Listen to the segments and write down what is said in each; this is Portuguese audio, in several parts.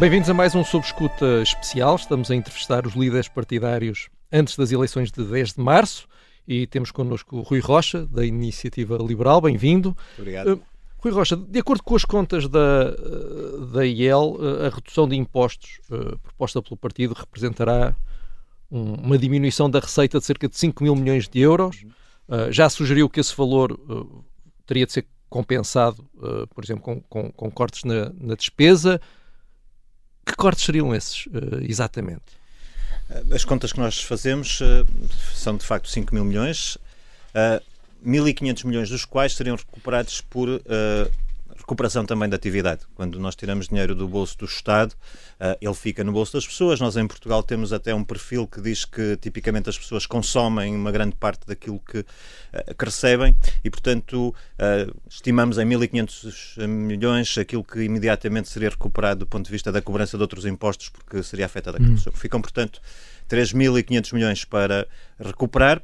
Bem-vindos a mais um Sob Escuta especial. Estamos a entrevistar os líderes partidários antes das eleições de 10 de março e temos connosco o Rui Rocha, da Iniciativa Liberal. Bem-vindo. Obrigado. Uh, Rui Rocha, de acordo com as contas da, da IEL, a redução de impostos uh, proposta pelo partido representará um, uma diminuição da receita de cerca de 5 mil milhões de euros. Uh, já sugeriu que esse valor teria de ser compensado, por exemplo, com, com, com cortes na, na, despesa. Que cortes seriam esses, exatamente? As contas que nós fazemos são de facto 5 mil milhões. 1.500 milhões dos quais seriam recuperados por recuperação também da atividade. Quando nós tiramos dinheiro do bolso do Estado, uh, ele fica no bolso das pessoas. Nós em Portugal temos até um perfil que diz que tipicamente as pessoas consomem uma grande parte daquilo que, uh, que recebem e, portanto, estimamos em 1.500 milhões aquilo que imediatamente seria recuperado do ponto de vista da cobrança de outros impostos, porque seria afetada a hum. Ficam, portanto, 3.500 milhões para recuperar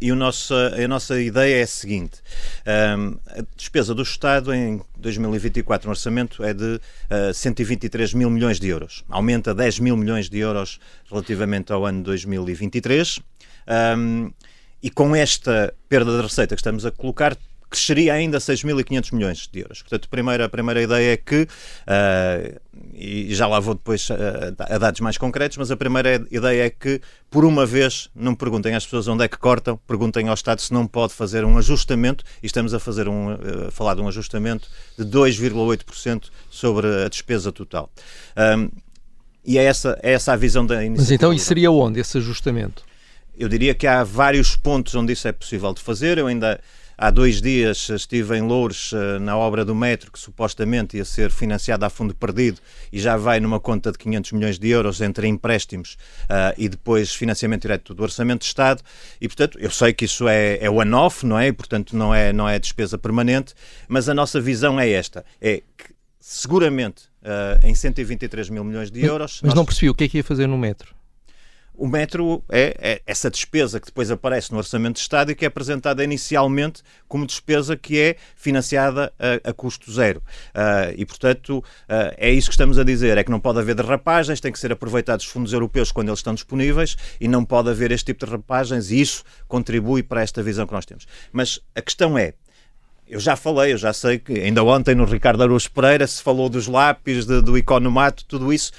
e o nosso, a nossa ideia é a seguinte: um, a despesa do Estado em 2024 no orçamento é de uh, 123 mil milhões de euros. Aumenta 10 mil milhões de euros relativamente ao ano 2023. Um, e com esta perda de receita que estamos a colocar, cresceria ainda 6.500 milhões de euros. Portanto, a primeira, a primeira ideia é que, uh, e já lá vou depois a, a, dados mais concretos, mas a primeira ideia é que, por uma vez, não perguntem às pessoas onde é que cortam, perguntem ao Estado se não pode fazer um ajustamento, e estamos a fazer um, a falar de um ajustamento de 2,8% sobre a despesa total. Um, e é essa, é essa a visão da iniciativa. Mas então isso seria onde, esse ajustamento? Eu diria que há vários pontos onde isso é possível de fazer. Eu ainda Há dois dias estive em Louros eh, na obra do metro, que supostamente ia ser financiada a fundo perdido e já vai numa conta de 500 milhões de euros entre empréstimos uh, e depois financiamento direto do Orçamento de Estado. E, portanto, eu sei que isso é, é one-off, não é? E, portanto, não é, não é despesa permanente, mas a nossa visão é esta: é que seguramente uh, em 123 mil milhões de euros. Mas, mas nós... não percebi o que é que ia fazer no metro. O metro é, é, essa despesa que depois aparece no Orçamento de Estado e que é apresentada inicialmente como despesa que é financiada a, a custo zero. Uh, e, portanto, uh, é isso que estamos a dizer: é que não pode haver derrapagens, tem que ser aproveitados os fundos europeus quando eles estão disponíveis e não pode haver este tipo de derrapagens e isso contribui para esta visão que nós temos. Mas a questão é. Eu já falei, eu já sei que ainda ontem no Ricardo Araújo Pereira se falou dos lápis, de, do economato, tudo isso.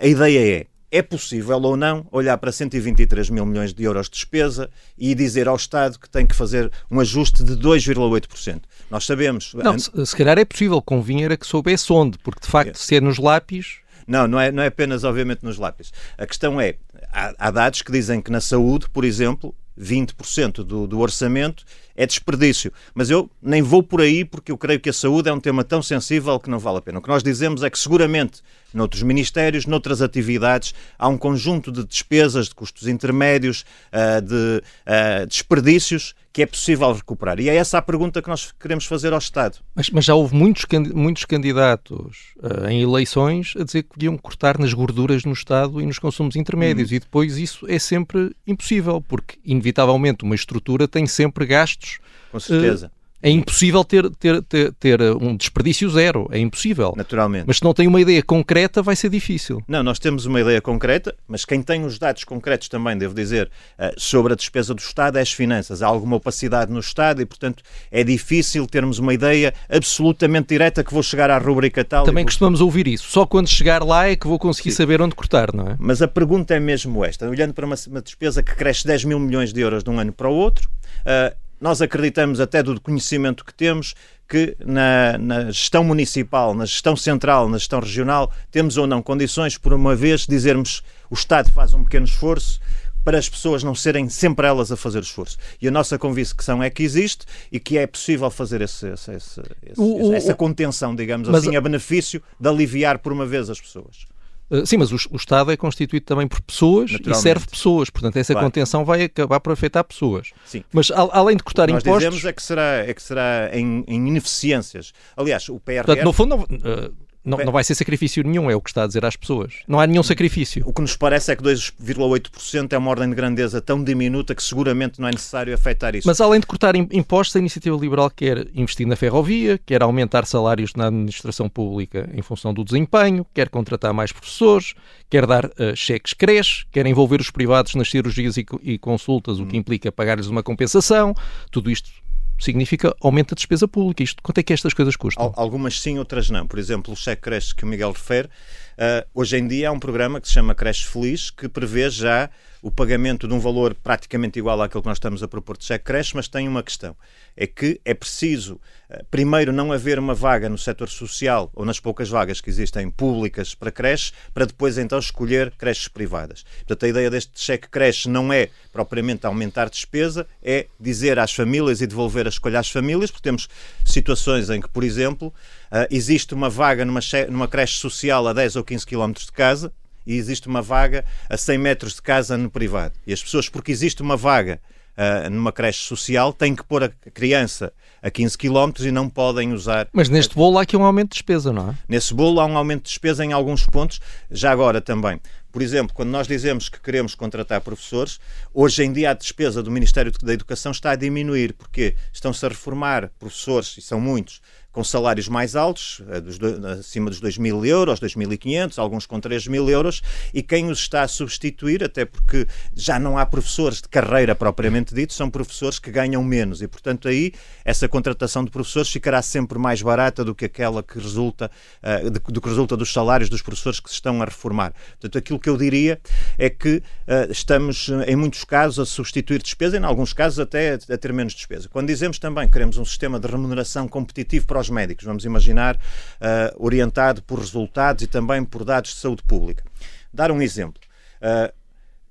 A ideia é é possível ou não olhar para 123 mil milhões de euros de despesa e dizer ao Estado que tem que fazer um ajuste de 2,8%. Nós sabemos. Não, se, se calhar é possível, convinha era que soubesse onde, porque de facto, é. se é nos lápis. Não, não é, não é apenas, obviamente, nos lápis. A questão é: há, há dados que dizem que na saúde, por exemplo, 20% do, do orçamento é desperdício. Mas eu nem vou por aí porque eu creio que a saúde é um tema tão sensível que não vale a pena. O que nós dizemos é que seguramente noutros ministérios, noutras atividades, há um conjunto de despesas, de custos intermédios, uh, de uh, desperdícios que é possível recuperar. E é essa a pergunta que nós queremos fazer ao Estado. Mas, mas já houve muitos, muitos candidatos uh, em eleições a dizer que podiam cortar nas gorduras no Estado e nos consumos intermédios. Hum. E depois isso é sempre impossível, porque inevitavelmente uma estrutura tem sempre gastos. Com certeza. Uh, é impossível ter, ter, ter, ter, um desperdício zero, é impossível. Naturalmente. Mas se não tem uma ideia concreta, vai ser difícil. Não, nós temos uma ideia concreta, mas quem tem os dados concretos também, devo dizer, eh, sobre a despesa do Estado é as finanças. Há alguma opacidade no Estado e, portanto, é difícil termos uma ideia absolutamente direta que vou chegar à rubrica tal. Também vou... costumamos ouvir isso. Só quando chegar lá é que vou conseguir Sim. saber onde cortar, não é? Mas a pergunta é mesmo esta. Olhando para uma, uma despesa que cresce 10 mil milhões de euros de um ano para o outro, uh, nós acreditamos, até do conhecimento que temos, que na, na, gestão municipal, na gestão central, na gestão regional, temos ou não condições, por uma vez, dizermos o Estado faz um pequeno esforço para as pessoas não serem sempre elas a fazer o esforço. E a nossa convicção é que existe e que é possível fazer esse, esse, esse, o, essa contenção, digamos assim, a benefício de aliviar por uma vez as pessoas. Uh, sim, mas o, o, Estado é constituído também por pessoas e serve pessoas. Portanto, essa claro. contenção vai acabar por afetar pessoas. Sim. Mas a, além de cortar Nós impostos... dizemos é que será, é que será em, em ineficiências. Aliás, o PRR... Portanto, no fundo, não, uh, Não, não vai ser sacrifício nenhum, é o que está a dizer às pessoas. Não há nenhum sacrifício. O que nos parece é que 2,8% é uma ordem de grandeza tão diminuta que seguramente não é necessário afetar isso. Mas além de cortar impostos, a Iniciativa Liberal quer investir na ferrovia, quer aumentar salários na administração pública em função do desempenho, quer contratar mais professores, quer dar uh, cheques creches, quer envolver os privados nas cirurgias e, e consultas, o que hum. implica pagar-lhes uma compensação. Tudo isto significa aumento da despesa pública. Isto, quanto é que estas coisas custam? Algumas sim, outras não. Por exemplo, o cheque creche que o Miguel refere, uh, hoje em dia há um programa que se chama Creche Feliz, que prevê já o pagamento de um valor praticamente igual àquele que nós estamos a propor de cheque creche, mas tem uma questão. É que é preciso, eh, primeiro, não haver uma vaga no setor social ou nas poucas vagas que existem públicas para creche, para depois então escolher creches privadas. Portanto, a ideia deste cheque creche não é propriamente aumentar despesa, é dizer às famílias e devolver a escolha às famílias, porque temos situações em que, por exemplo, eh, existe uma vaga numa, numa creche social a 10 ou 15 km de casa, e existe uma vaga a 100 metros de casa no privado. E as pessoas, porque existe uma vaga uh, numa creche social, têm que pôr a criança a 15 km e não podem usar. Mas neste bolo há aqui um aumento de despesa, não é? Nesse bolo há um aumento de despesa em alguns pontos, já agora também. Por exemplo, quando nós dizemos que queremos contratar professores, hoje em dia a despesa do Ministério da Educação está a diminuir, porque estão-se a reformar professores, e são muitos, com salários mais altos, eh, acima dos 2 mil euros, 2.500, alguns com 3 mil euros, e quem os está a substituir, até porque já não há professores de carreira propriamente dito, são professores que ganham menos, e portanto aí essa contratação de professores ficará sempre mais barata do que aquela que resulta, uh, do que resulta dos salários dos professores que se estão a reformar. Portanto, aquilo que eu diria é que uh, estamos, em muitos casos, a substituir despesa, e em alguns casos até a ter menos despesa. Quando dizemos também que queremos um sistema de remuneração competitivo para os médicos, vamos imaginar, uh, orientado por resultados e também por dados de saúde pública. Dar um exemplo. Uh,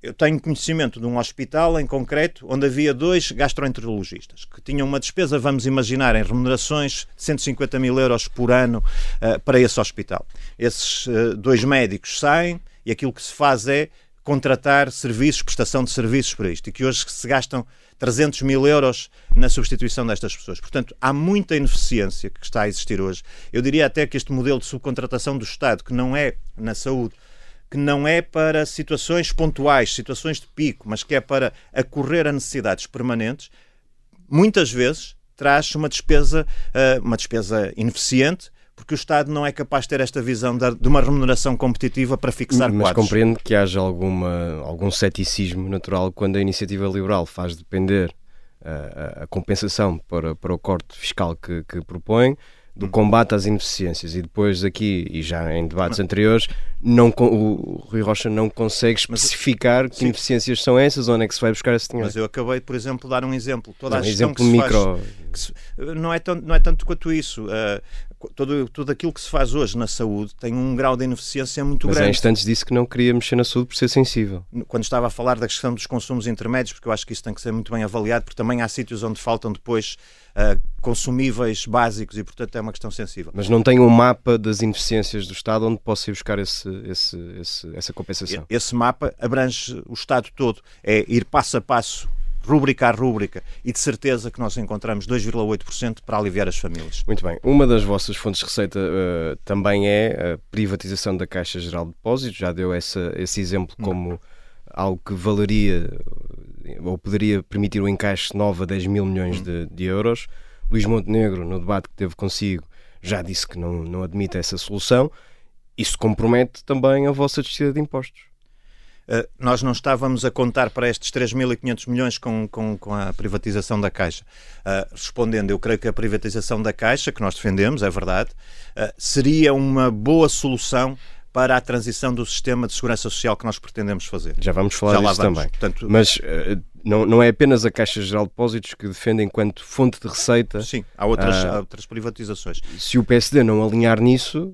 eu tenho conhecimento de um hospital em concreto onde havia dois gastroenterologistas que tinham uma despesa, vamos imaginar, em remunerações de 150 mil euros por ano uh, para esse hospital. Esses uh, dois médicos saem e aquilo que se faz é contratar serviços, prestação de serviços para isto, e que hoje se gastam 300 mil euros na substituição destas pessoas. Portanto, há muita ineficiência que está a existir hoje. Eu diria até que este modelo de subcontratação do Estado, que não é na saúde, que não é para situações pontuais, situações de pico, mas que é para acorrer a necessidades permanentes, muitas vezes traz uma despesa, eh, uma despesa ineficiente porque o Estado não é capaz de ter esta visão de uma remuneração competitiva para fixar Mas quadros. compreendo que haja alguma, algum ceticismo natural quando a iniciativa liberal faz depender a, uh, a, a compensação para, para o corte fiscal que, que propõe do combate às ineficiências e depois aqui, e já em debates anteriores, não, o Rui Rocha não consegue especificar que ineficiências são essas, onde é que se vai buscar esse dinheiro. Mas eu acabei, por exemplo, de dar um exemplo. Toda a um exemplo que micro... Faz, que se, não, é tanto, não é tanto quanto isso. Uh, todo, tudo aquilo que se faz hoje na saúde tem um grau de ineficiência muito Mas grande. Mas há instantes disse que não queria mexer na saúde por ser sensível. Quando estava a falar da questão dos consumos intermédios, porque eu acho que isso tem que ser muito bem avaliado, porque também há sítios onde faltam depois uh, consumíveis básicos e, portanto, é uma questão sensível. Mas não tem um mapa das ineficiências do Estado onde possa ir buscar esse, esse, esse, essa compensação? Esse mapa abrange o Estado todo. É ir passo a passo rúbrica a rúbrica, e de certeza que nós encontramos 2,8% para aliviar as famílias. Muito bem. Uma das vossas fontes de receita uh, também é a privatização da Caixa Geral de Depósitos, já deu essa, esse exemplo como Não. algo que valeria ou poderia permitir o encaixe novo a 10 mil milhões de, de euros. Luís Montenegro, no debate que teve consigo, já disse que não, não admite essa solução. Isso compromete também a vossa descida de impostos. Uh, nós não estávamos a contar para estes 3.500 milhões com, com, com, a privatização da Caixa. Uh, respondendo, eu creio que a privatização da Caixa, que nós defendemos, é verdade, uh, seria uma boa solução para a transição do sistema de segurança social que nós pretendemos fazer. Já vamos falar Já disso também. Portanto, Mas não, não é apenas a Caixa Geral de Depósitos que defende enquanto fonte de receita. Sim, há outras, há outras privatizações. Se o PSD não alinhar nisso,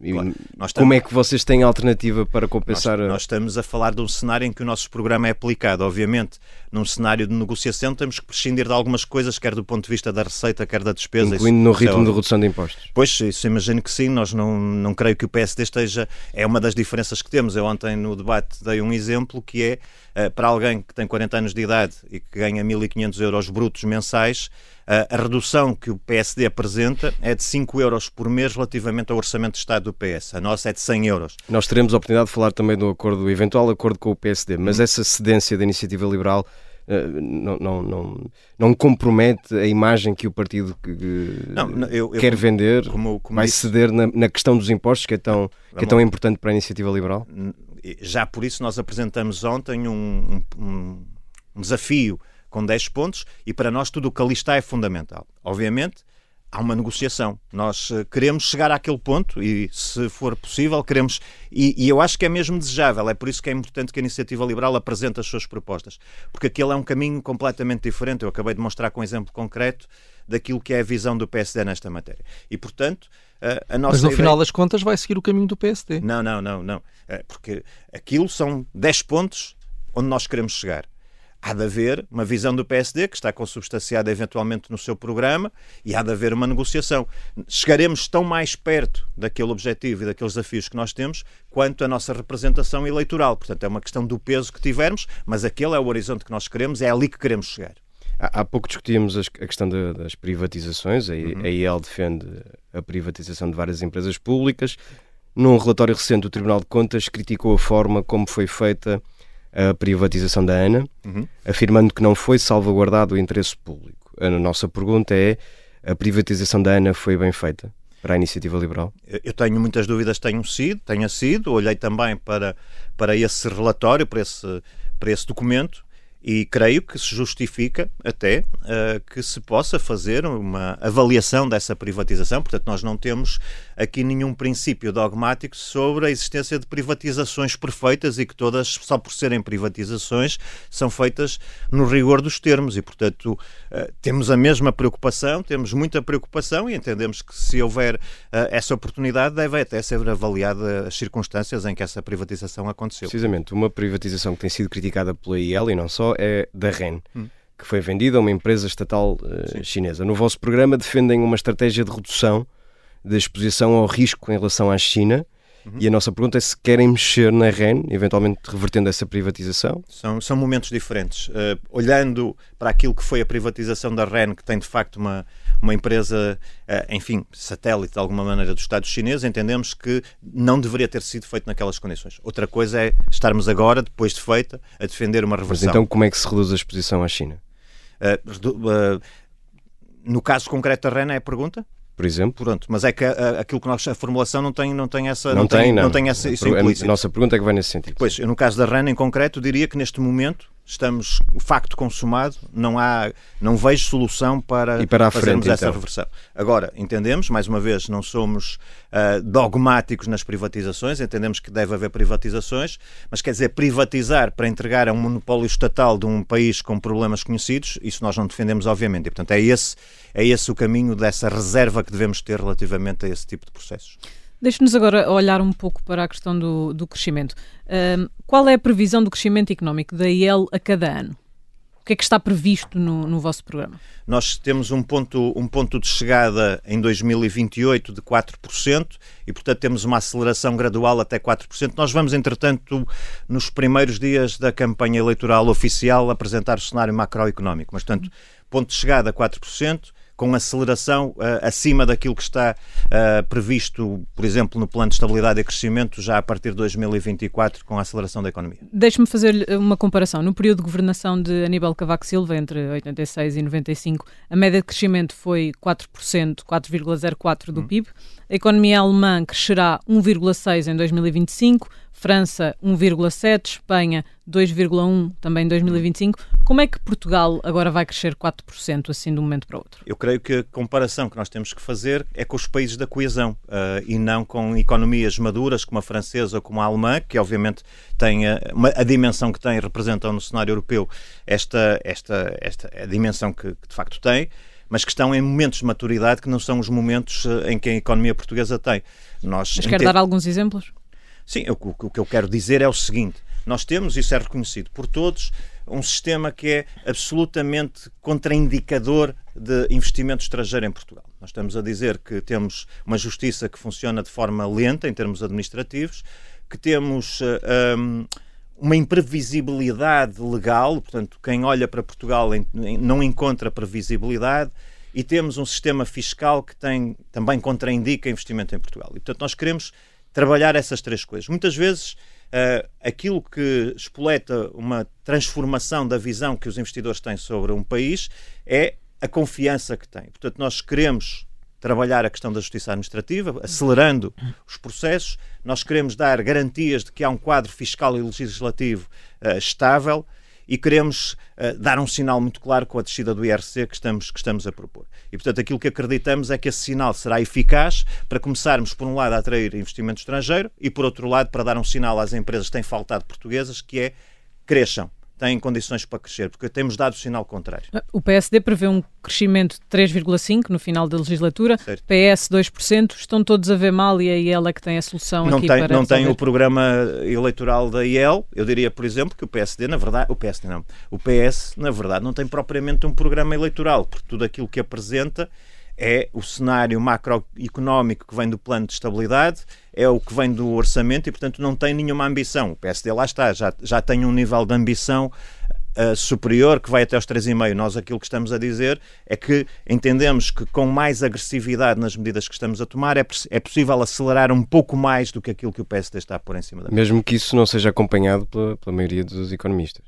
Claro. Como estamos... é que vocês têm alternativa para compensar? Nós, nós, estamos a falar de um cenário em que o nosso programa é aplicado. Obviamente, num cenário de negociação, temos que prescindir de algumas coisas, quer do ponto de vista da receita, quer da despesa. Incluindo isso, no ritmo é de redução de impostos. Pois, isso imagino que sim. Nós não, não creio que o PSD esteja. É uma das diferenças que temos. Eu ontem no debate dei um exemplo que é eh, para alguém que tem 40 anos de idade e que ganha 1.500 euros brutos mensais a, a, redução que o PSD apresenta é de 5 euros por mês relativamente ao orçamento de Estado do PS. A nossa é de 100 euros. Nós teremos a oportunidade de falar também do acordo, do eventual acordo com o PSD, mas hum. essa cedência da iniciativa liberal eh, não, não, não, não compromete a imagem que o partido que, não, eu, eu, quer vender, como, como vai disse, ceder na, na, questão dos impostos, que é tão, que é tão importante para a iniciativa liberal? Já por isso nós apresentamos ontem um, um, um desafio com 10 pontos e para nós tudo o que ali está é fundamental. Obviamente, há uma negociação. Nós uh, queremos chegar àquele ponto e, se for possível, queremos. E, e, eu acho que é mesmo desejável. É por isso que é importante que a Iniciativa Liberal apresente as suas propostas. Porque aquele é um caminho completamente diferente. Eu acabei de mostrar com um exemplo concreto daquilo que é a visão do PSD nesta matéria. E, portanto. Uh, a nossa Mas no ideia... final das contas vai seguir o caminho do PSD. Não, não, não, não. Uh, porque aquilo são 10 pontos onde nós queremos chegar há de haver uma visão do PSD que está consubstanciada eventualmente no seu programa e há de haver uma negociação. Chegaremos tão mais perto daquele objetivo e daqueles desafios que nós temos quanto a nossa representação eleitoral. Portanto, é uma questão do peso que tivermos, mas aquele é o horizonte que nós queremos, é ali que queremos chegar. Há pouco discutíamos a questão das privatizações, a IEL defende a privatização de várias empresas públicas. Num relatório recente, o Tribunal de Contas criticou a forma como foi feita a privatização da ANA, uhum. afirmando que não foi salvaguardado o interesse público. A nossa pergunta é: a privatização da ANA foi bem feita? Para a iniciativa liberal? Eu tenho muitas dúvidas, tenham sido, tenha sido. Olhei também para, para esse relatório, para esse, para esse documento, e creio que se justifica até uh, que se possa fazer uma avaliação dessa privatização. Portanto, nós não temos aqui nenhum princípio dogmático sobre a existência de privatizações perfeitas e que todas, só por serem privatizações, são feitas no rigor dos termos. E, portanto, uh, temos a mesma preocupação, temos muita preocupação e entendemos que se houver uh, essa oportunidade, deve até ser avaliada as circunstâncias em que essa privatização aconteceu. Precisamente, uma privatização que tem sido criticada pela IEL e não só é da REN. Hum. Que foi vendida a uma empresa estatal uh, chinesa. No vosso programa defendem uma estratégia de redução da exposição ao risco em relação à China, Uhum. E a nossa pergunta é se querem mexer na REN, eventualmente revertendo essa privatização? São, são momentos diferentes. Uh, olhando para aquilo que foi a privatização da REN, que tem de facto uma, uma empresa, uh, enfim, satélite de alguma maneira do Estado chinês, entendemos que não deveria ter sido feito naquelas condições. Outra coisa é estarmos agora, depois de feita, a defender uma reversão. Mas então como é que se reduz a exposição à China? Uh, no caso concreto da REN é a pergunta? Por exemplo. Pronto, mas é que a, aquilo que nós, a formulação não tem, não tem essa. Não, não tem, não. não tem essa, isso A nossa pergunta é que vai nesse sentido. Pois, eu, no caso da RAN em concreto, diria que neste momento estamos o facto consumado, não há, não vejo solução para, e para fazermos frente, essa então. reversão. Agora, entendemos, mais uma vez, não somos uh, dogmáticos nas privatizações, entendemos que deve haver privatizações, mas quer dizer, privatizar para entregar a um monopólio estatal de um país com problemas conhecidos, isso nós não defendemos, obviamente. E, portanto, é esse, é esse o caminho dessa reserva que devemos ter relativamente a esse tipo de processos. Deixe-nos agora olhar um pouco para a questão do, do crescimento. Um, qual é a previsão do crescimento económico da IEL a cada ano? O que é que está previsto no, no vosso programa? Nós temos um ponto, um ponto de chegada em 2028 de 4% e, portanto, temos uma aceleração gradual até 4%. Nós vamos, entretanto, nos primeiros dias da campanha eleitoral oficial, apresentar o cenário macroeconómico. Mas, portanto, ponto de chegada 4%, com aceleração uh, acima daquilo que está uh, previsto, por exemplo, no Plano de Estabilidade e Crescimento, já a partir de 2024, com a aceleração da economia. Deixe-me fazer uma comparação. No período de governação de Aníbal Cavaco Silva, entre 86 e 95, a média de crescimento foi 4%, 4,04% do hum. PIB. A economia alemã crescerá 1,6% em 2025, França 1,7%, Espanha 2,1% também em 2025. Como é que Portugal agora vai crescer 4% assim de um momento para o outro? Eu creio que a comparação que nós temos que fazer é com os países da coesão uh, e não com economias maduras como a francesa ou como a alemã, que obviamente têm a, uma, a dimensão que têm, representam no cenário europeu esta, esta, esta a dimensão que, que de facto têm mas que estão em momentos de maturidade que não são os momentos eh, em que a economia portuguesa tem. Nós, mas quer dar alguns exemplos? Sim, o, o que eu quero dizer é o seguinte: nós temos, isso é reconhecido por todos, um sistema que é absolutamente contraindicador de investimento estrangeiro em Portugal. Nós estamos a dizer que temos uma justiça que funciona de forma lenta em termos administrativos, que temos. Uh, um, uma imprevisibilidade legal, portanto, quem olha para Portugal não encontra previsibilidade e temos um sistema fiscal que tem, também contraindica investimento em Portugal. E, portanto, nós queremos trabalhar essas três coisas. Muitas vezes, uh, aquilo que espoleta uma transformação da visão que os investidores têm sobre um país é a confiança que têm. Portanto, nós queremos trabalhar a questão da justiça administrativa, acelerando os processos. Nós queremos dar garantias de que há um quadro fiscal e legislativo uh, estável e queremos uh, dar um sinal muito claro com a descida do IRC que estamos, que estamos a propor. E, portanto, aquilo que acreditamos é que esse sinal será eficaz para começarmos, por um lado, a atrair investimento estrangeiro e, por outro lado, para dar um sinal às empresas que têm faltado portuguesas, que é cresçam têm condições para crescer, porque temos dado o sinal contrário. O PSD prevê um crescimento de 3,5% no final da legislatura, certo. PS 2%, estão todos a ver mal e a IEL é que tem a solução não aqui tem, Não resolver. tem o programa eleitoral da IEL, eu diria, por exemplo, que o PSD, na verdade, o PSD não, o PS, na verdade, não tem propriamente um programa eleitoral, porque tudo aquilo que apresenta é o cenário macroeconómico que vem do plano de estabilidade, é o que vem do orçamento e, portanto, não tem nenhuma ambição. O PSD lá está, já, já tem um nível de ambição Uh, superior, que vai até aos 3,5. Nós aquilo que estamos a dizer é que entendemos que com mais agressividade nas medidas que estamos a tomar é, é possível acelerar um pouco mais do que aquilo que o PSD está a pôr em cima da mesa. Mesmo que isso não seja acompanhado pela, pela maioria dos economistas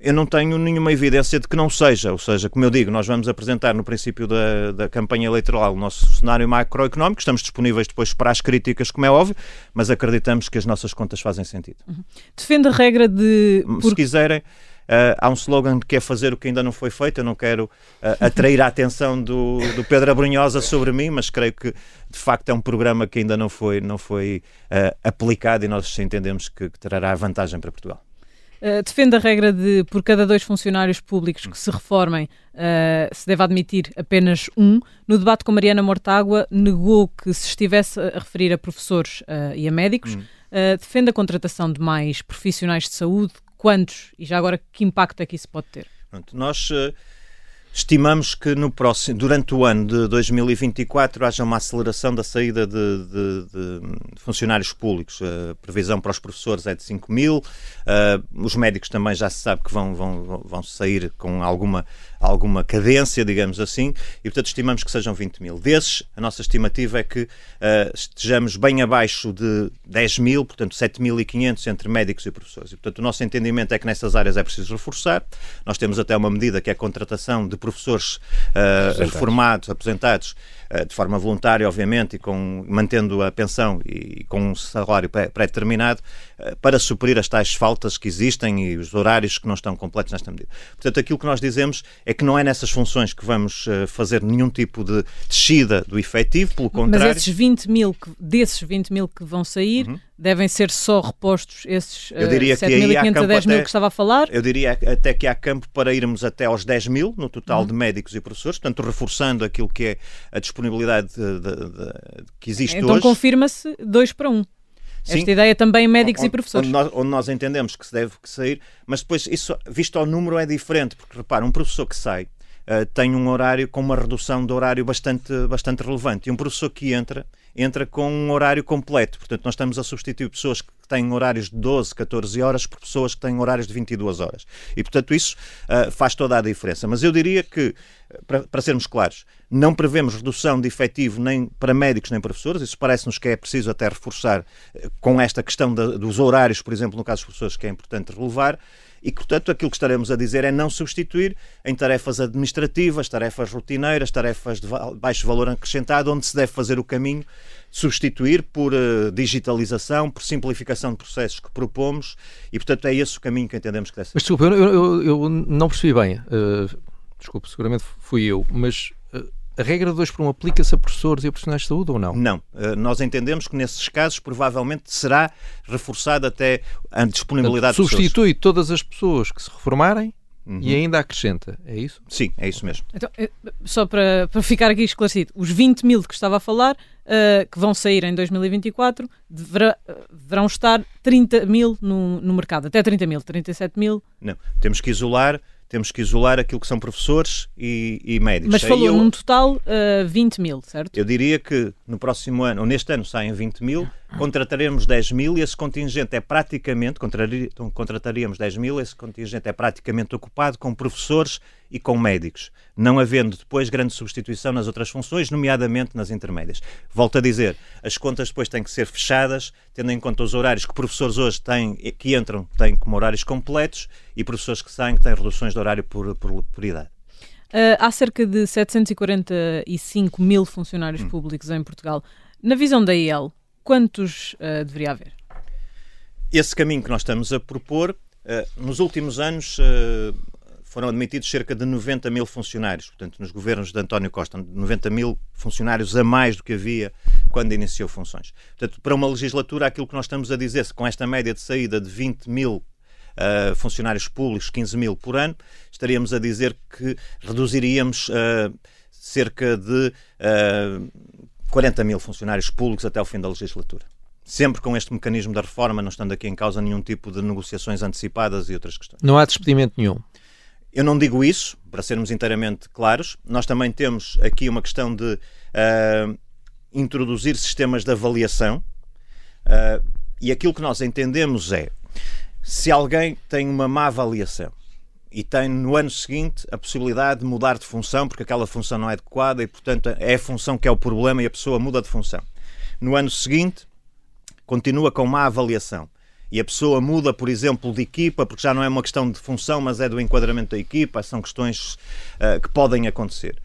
eu não tenho nenhuma evidência de que não seja. Ou seja, como eu digo, nós vamos apresentar no princípio da, da campanha eleitoral o nosso cenário macroeconómico, estamos disponíveis depois para as críticas, como é óbvio, mas acreditamos que as nossas contas fazem sentido. Uhum. Defende a regra de. Se quiserem. Uh, há um slogan que é fazer o que ainda não foi feito. Eu não quero uh, atrair a atenção do, do Pedro Abrunhosa sobre mim, mas creio que de facto é um programa que ainda não foi, não foi uh, aplicado e nós entendemos que, que trará vantagem para Portugal. Uh, defende a regra de por cada dois funcionários públicos que se reformem uh, se deve admitir apenas um. No debate com Mariana Mortágua, negou que se estivesse a referir a professores uh, e a médicos. Hum. defende a contratação de mais profissionais de saúde. Quantos? E já agora, que impacto é que isso pode ter? Pronto, nós Estimamos que no próximo, durante o ano de 2024 haja uma aceleração da saída de, de, de funcionários públicos. A previsão para os professores é de 5 mil, uh, os médicos também já se sabe que vão, vão, vão sair com alguma alguma cadência, digamos assim, e portanto estimamos que sejam 20 mil. Desses, a nossa estimativa é que uh, estejamos bem abaixo de 10 mil, portanto 7.500 entre médicos e professores. E portanto o nosso entendimento é que nessas áreas é preciso reforçar. Nós temos até uma medida que é a contratação de professores uh, reformados, aposentados, uh, de forma voluntária, obviamente, e com, mantendo a pensão e, e com um salário pré-determinado, para suprir as tais faltas que existem e os horários que não estão completos nesta medida. Portanto, aquilo que nós dizemos é que não é nessas funções que vamos uh, fazer nenhum tipo de descida do efetivo, pelo contrário. Mas esses 20 mil, que, desses 20 mil que vão sair, uhum. devem ser só repostos esses uh, 7.500 a 10 mil que estava a falar? Eu diria até que há campo para irmos até aos 10 mil no total uhum. de médicos e professores, portanto, reforçando aquilo que é a disponibilidade de, de, de, que existe então, hoje. Então confirma-se 2 para 1. Um. Sim. Esta ideia também médicos onde, e professores. Onde nós, onde nós, entendemos que se deve sair, mas depois isso, visto ao número, é diferente, porque repara, um professor que sai uh, tem um horário com uma redução de horário bastante, bastante relevante. E um professor que entra, entra com um horário completo. Portanto, nós estamos a substituir pessoas que têm horários de 12, 14 horas por pessoas que têm horários de 22 horas. E, portanto, isso uh, faz toda a diferença. Mas eu diria que, para, para sermos claros, não prevemos redução de efetivo nem para médicos nem professores. Isso parece-nos que é preciso até reforçar com esta questão de, dos horários, por exemplo, no caso dos professores, que é importante relevar e, portanto, aquilo que estaremos a dizer é não substituir em tarefas administrativas, tarefas rotineiras, tarefas de baixo valor acrescentado, onde se deve fazer o caminho, substituir por uh, digitalização, por simplificação de processos que propomos e, portanto, é esse o caminho que entendemos que deve ser. Mas desculpa, eu, eu, eu não percebi bem. Uh, desculpe, seguramente fui eu, mas a regra 2 por 1 aplica-se a professores e a profissionais de saúde ou não? Não. Uh, nós entendemos que nesses casos provavelmente será reforçada até a disponibilidade Portanto, Substitui todas as pessoas que se reformarem Uhum. e ainda acrescenta, é isso? Sim, é isso mesmo. Então, eh, só para, para ficar aqui esclarecido, os 20 mil que estava a falar, uh, que vão sair em 2024, deverá, deverão estar 30 mil no, no mercado, até 30 mil, 37 mil? Não, temos que isolar temos que isolar aquilo que são professores e, e médicos. Mas falou eu, num total uh, 20 mil, certo? Eu diria que no próximo ano, ou neste ano saem 20 mil, contrataremos 10 mil e esse contingente é praticamente, contrataríamos 10 mil, esse contingente é praticamente ocupado com professores e com médicos, não havendo depois grande substituição nas outras funções, nomeadamente nas intermédias. Volto a dizer, as contas depois têm que ser fechadas, tendo em conta os horários que professores hoje têm, que entram, têm como horários completos e professores que saem, que têm reduções de horário por, por, por idade. Uh, há cerca de 745 mil funcionários hum. públicos em Portugal. Na visão da IEL, quantos uh, deveria haver? Esse caminho que nós estamos a propor, uh, nos últimos anos foram admitidos cerca de 90 mil funcionários, portanto, nos governos de António Costa, 90 mil funcionários a mais do que havia quando iniciou funções. Portanto, para uma legislatura, aquilo que nós estamos a dizer, se com esta média de saída de 20 mil uh, funcionários públicos, 15 mil por ano, estaríamos a dizer que reduziríamos uh, cerca de uh, eh, 40 mil funcionários públicos até o fim da legislatura. Sempre com este mecanismo da reforma, não estando aqui em causa nenhum tipo de negociações antecipadas e outras questões. Não há despedimento nenhum. Eu não digo isso, para sermos inteiramente claros. Nós também temos aqui uma questão de uh, introduzir sistemas de avaliação. Uh, e aquilo que nós entendemos é se alguém tem uma má avaliação e tem no ano seguinte a possibilidade de mudar de função porque aquela função não é adequada e, portanto, é a função que é o problema e a pessoa muda de função. No ano seguinte, continua com má avaliação e a pessoa muda, por exemplo, de equipa, porque já não é uma questão de função, mas é do enquadramento da equipa, são questões uh, que podem acontecer.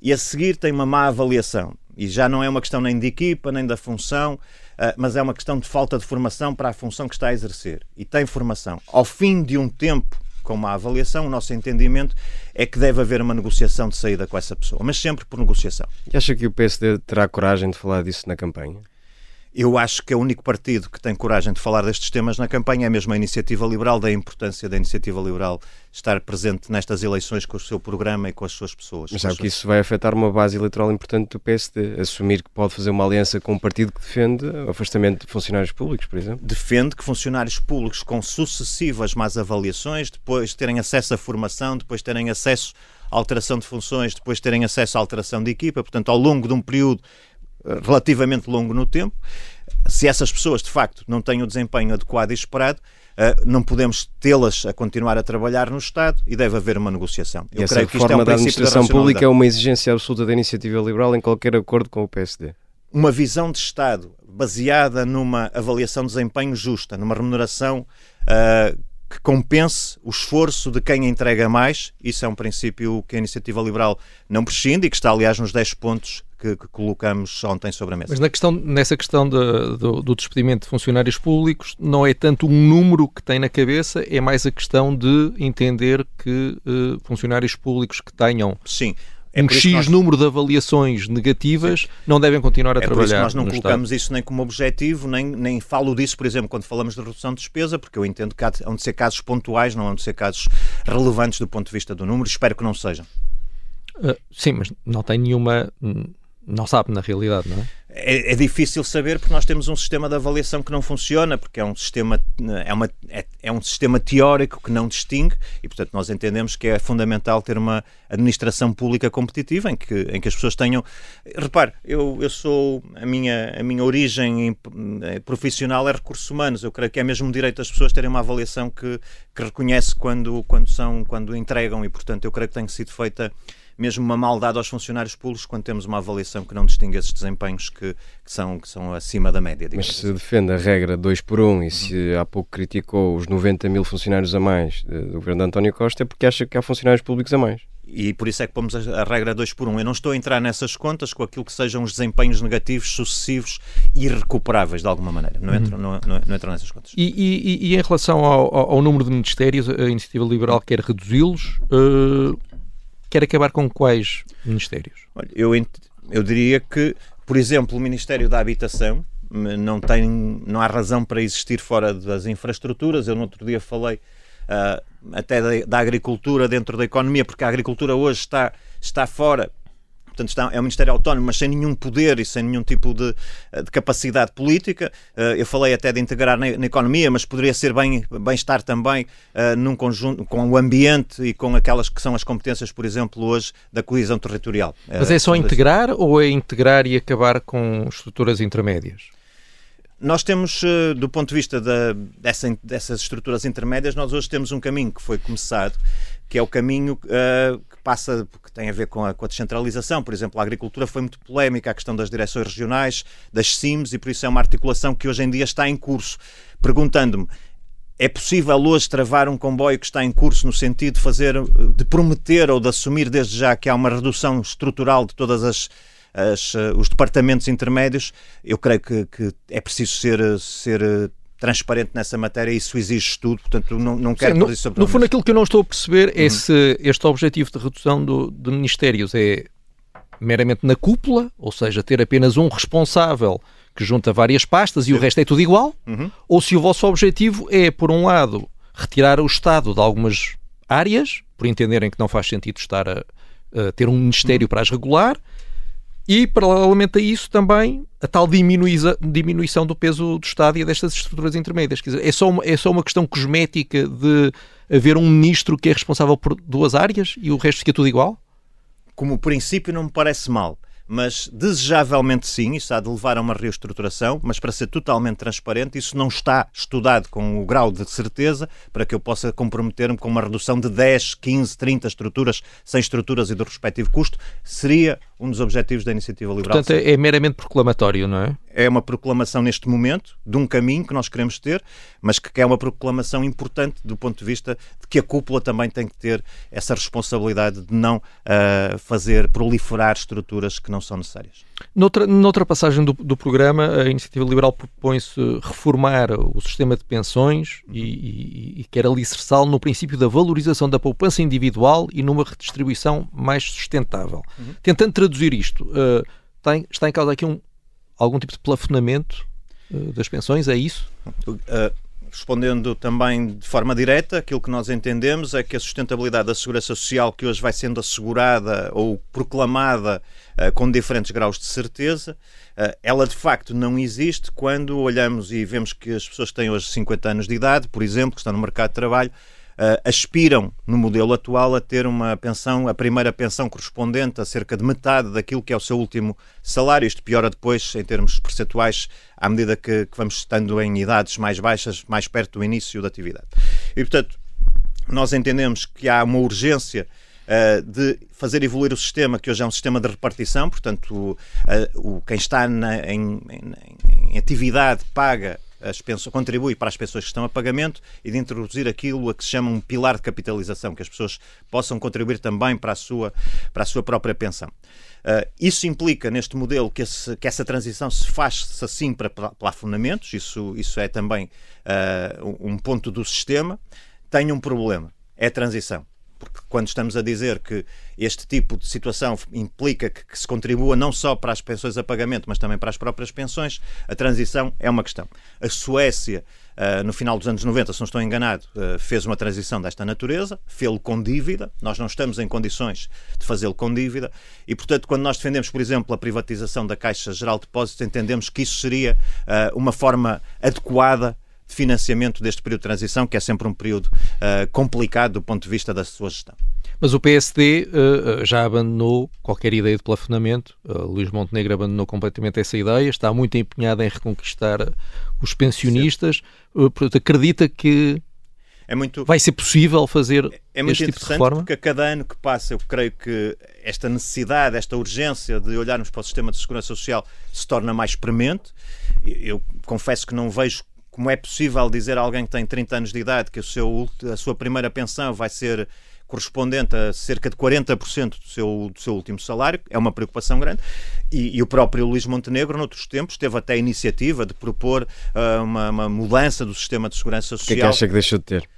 E a seguir tem uma má avaliação, e já não é uma questão nem de equipa, nem da função, ah, mas é uma questão de falta de formação para a função que está a exercer. E tem formação. Ao fim de um tempo com uma avaliação, o nosso entendimento é que deve haver uma negociação de saída com essa pessoa, mas sempre por negociação. E acha que o PSD terá coragem de falar disso na campanha? Eu acho que é o único partido que tem coragem de falar destes temas na campanha é mesmo a Iniciativa Liberal, da importância da Iniciativa Liberal estar presente nestas eleições com o seu programa e com as suas pessoas. Mas sabe que isso vai afetar uma base eleitoral importante do PSD? Assumir que pode fazer uma aliança com um partido que defende o afastamento de funcionários públicos, por exemplo? Defende que funcionários públicos com sucessivas más avaliações, depois terem acesso à formação, depois terem acesso à alteração de funções, depois terem acesso à alteração de equipa, portanto, ao longo de um período relativamente longo no tempo. Se essas pessoas de facto não têm o desempenho adequado e esperado, Uh, não podemos tê-las a continuar a trabalhar no Estado e deve haver uma negociação. Eu essa creio que isto é um da administração pública é uma exigência absoluta da iniciativa liberal em qualquer acordo com o PSD. Uma visão de Estado baseada numa avaliação de desempenho justa, numa remuneração uh, que compense o esforço de quem entrega mais. Isso é um princípio que a iniciativa liberal não prescinde e que está, aliás, nos 10 pontos que, que, colocamos ontem sobre a mesa. Mas na questão, nessa questão de, do, do, despedimento de funcionários públicos, não é tanto um número que tem na cabeça, é mais a questão de entender que uh, funcionários públicos que tenham Sim. É um X nós... número de avaliações negativas Sim. não devem continuar a é trabalhar. Por isso nós não colocamos Estado. isso nem como objetivo, nem, nem falo disso, por exemplo, quando falamos de redução de despesa, porque eu entendo que há de ser casos pontuais, não há de ser casos relevantes do ponto de vista do número, espero que não sejam. Uh, sim, mas não tem nenhuma hum, não sabe na realidade, não é? é? é? difícil saber porque nós temos um sistema de avaliação que não funciona, porque é um sistema, é, uma, é, é, um sistema teórico que não distingue e, portanto, nós entendemos que é fundamental ter uma administração pública competitiva em que, em que as pessoas tenham. Repare, eu, eu sou. A minha, a minha origem eh, profissional é recursos humanos. Eu creio que é mesmo direito das pessoas terem uma avaliação que, que reconhece quando, quando, são, quando entregam e, portanto, eu creio que tem sido feita mesmo uma maldade aos funcionários públicos quando temos uma avaliação que não distingue esses desempenhos que, que são, que são acima da média. Mas se assim. defende a regra 2 por 1 um, e se há pouco criticou os 90 mil funcionários a mais do governo de António Costa é porque acha que há funcionários públicos a mais. E por isso é que pomos a, regra 2 por 1. Um. Eu não estou a entrar nessas contas com aquilo que sejam os desempenhos negativos sucessivos e irrecuperáveis de alguma maneira. Não entro, uhum. não, não, não entro nessas contas. E, e, e em relação ao, ao, ao, número de ministérios, a Iniciativa Liberal quer reduzi-los. Uh quer acabar com quais ministérios? Olha, eu, eu diria que, por exemplo, o Ministério da Habitação não, tem, não há razão para existir fora das infraestruturas. Eu no outro dia falei uh, até da, da, agricultura dentro da economia, porque a agricultura hoje está, está fora Portanto, está, é um Ministério autónomo, mas sem nenhum poder e sem nenhum tipo de, de capacidade política. Uh, eu falei até de integrar na, na, economia, mas poderia ser bem, bem também uh, num conjunto com o ambiente e com aquelas que são as competências, por exemplo, hoje da coesão territorial. Mas é só integrar ou é integrar e acabar com estruturas intermédias? Nós temos, do ponto de vista da, dessa, dessas estruturas intermédias, nós hoje temos um caminho que foi começado, que é o caminho uh, passa, que tem a ver com a, com a, descentralização. Por exemplo, a agricultura foi muito polémica, a questão das direções regionais, das CIMs, e por isso é uma articulação que hoje em dia está em curso. Perguntando-me, é possível hoje travar um comboio que está em curso no sentido de fazer, de prometer ou de assumir desde já que há uma redução estrutural de todas as, as os departamentos intermédios? Eu creio que, que é preciso ser, ser transparente nessa matéria, isso exige estudo, portanto não, não quero Sim, no, sobre No fundo, aquilo que eu não estou a perceber é uhum. se este objetivo de redução do, de ministérios é meramente na cúpula, ou seja, ter apenas um responsável que junta várias pastas e o resto é tudo igual, uhum. ou se o vosso objetivo é, por um lado, retirar o Estado de algumas áreas, por entenderem que não faz sentido estar a, a ter um ministério uhum. para as regular, e, paralelamente a isso, também a tal diminuição do peso do Estado e destas estruturas intermédias. Quer dizer, é, só uma, é só uma questão cosmética de haver um ministro que é responsável por duas áreas e o resto fica tudo igual? Como princípio, não me parece mal mas desejavelmente sim, isso há de levar a uma reestruturação, mas para ser totalmente transparente, isso não está estudado com o grau de certeza para que eu possa comprometer-me com uma redução de 10, 15, 30 estruturas, sem estruturas e do respectivo custo, seria um dos objetivos da iniciativa liberal. Portanto, é, meramente proclamatório, não é? É uma proclamação neste momento de um caminho que nós queremos ter, mas que é uma proclamação importante do ponto de vista de que a cúpula também tem que ter essa responsabilidade de não uh, fazer proliferar estruturas que não são necessárias. Noutra, noutra passagem do, do programa, a Iniciativa Liberal propõe-se reformar o sistema de pensões uhum. e, e, e quer alicerçá-lo no princípio da valorização da poupança individual e numa redistribuição mais sustentável. Uhum. Tentando traduzir isto, uh, tem, está em causa aqui um, algum tipo de plafonamento uh, das pensões, é isso? Uh, respondendo também de forma direta, aquilo que nós entendemos é que a sustentabilidade da segurança social que hoje vai sendo assegurada ou proclamada uh, com diferentes graus de certeza, uh, ela de facto não existe quando olhamos e vemos que as pessoas que têm hoje 50 anos de idade, por exemplo, que estão no mercado de trabalho, aspiram, no modelo atual, a ter uma pensão, a primeira pensão correspondente a cerca de metade daquilo que é o seu último salário. Isto piora depois, em termos percentuais, à medida que, que vamos estando em idades mais baixas, mais perto do início da atividade. E, portanto, nós entendemos que há uma urgência Uh, de fazer evoluir o sistema, que hoje é um sistema de repartição, portanto, uh, o, quem está na, em, em, em, atividade paga as pensões, contribui para as pessoas que estão a pagamento e de introduzir aquilo a que se chama um pilar de capitalização, que as pessoas possam contribuir também para a sua, para a sua própria pensão. Uh, isso implica, neste modelo, que, esse, que essa transição se faça assim para plafonamentos, isso, isso é também uh, um ponto do sistema. Tem um problema, é a transição quando estamos a dizer que este tipo de situação implica que, que, se contribua não só para as pensões a pagamento, mas também para as próprias pensões, a transição é uma questão. A Suécia, uh, no final dos anos 90, se não estou enganado, uh, fez uma transição desta natureza, fê-lo com dívida, nós não estamos em condições de fazê-lo com dívida, e portanto, quando nós defendemos, por exemplo, a privatização da Caixa Geral de Depósitos, entendemos que isso seria uh, uma forma adequada de financiamento deste período de transição, que é sempre um período uh, complicado do ponto de vista da sua gestão. Mas o PSD uh, já abandonou qualquer ideia de plafonamento. Uh, Luís Montenegro abandonou completamente essa ideia, está muito empenhado em reconquistar os pensionistas. Portanto, acredita que é muito, vai ser possível fazer é muito este tipo de reforma? porque a cada ano que passa eu creio que esta necessidade, esta urgência de olharmos para o sistema de segurança social se torna mais premente. Eu confesso que não vejo como é possível dizer a alguém que tem 30 anos de idade que seu, a sua primeira pensão vai ser correspondente a cerca de 40% do seu, do seu último salário, é uma preocupação grande. E, e, o próprio Luís Montenegro, noutros tempos, teve até a iniciativa de propor uh, uma, uma, mudança do sistema de segurança social. O que é que acha que deixou de ter?